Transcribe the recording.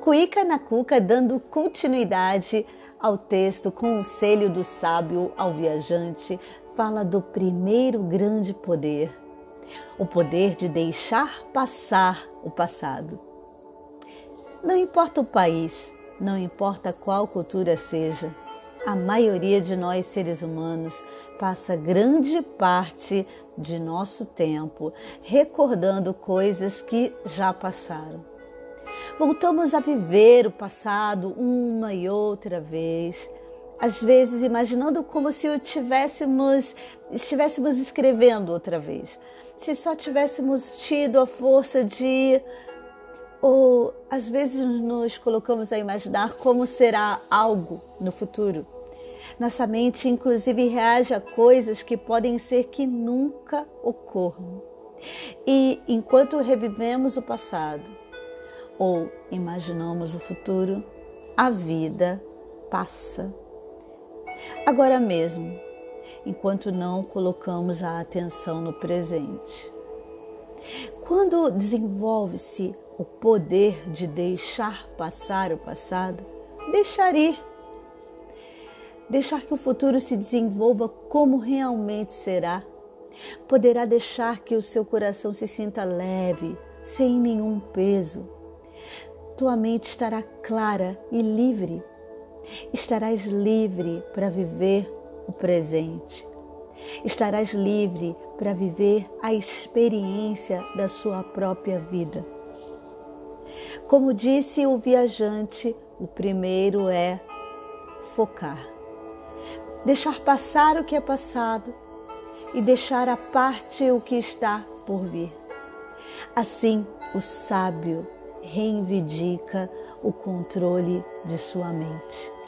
Cuica na Cuca dando continuidade ao texto com o selho do sábio ao viajante, fala do primeiro grande poder, o poder de deixar passar o passado. Não importa o país, não importa qual cultura seja, a maioria de nós seres humanos passa grande parte de nosso tempo recordando coisas que já passaram. Voltamos a viver o passado uma e outra vez, às vezes imaginando como se tivéssemos, estivéssemos escrevendo outra vez, se só tivéssemos tido a força de ou às vezes nos colocamos a imaginar como será algo no futuro. Nossa mente, inclusive, reage a coisas que podem ser que nunca ocorram. E enquanto revivemos o passado ou imaginamos o futuro, a vida passa. Agora mesmo, enquanto não colocamos a atenção no presente. Quando desenvolve-se o poder de deixar passar o passado, deixar ir. Deixar que o futuro se desenvolva como realmente será. Poderá deixar que o seu coração se sinta leve, sem nenhum peso. Tua mente estará clara e livre. Estarás livre para viver o presente. Estarás livre para viver a experiência da sua própria vida. Como disse o viajante, o primeiro é focar. Deixar passar o que é passado e deixar à parte o que está por vir. Assim, o sábio reivindica o controle de sua mente.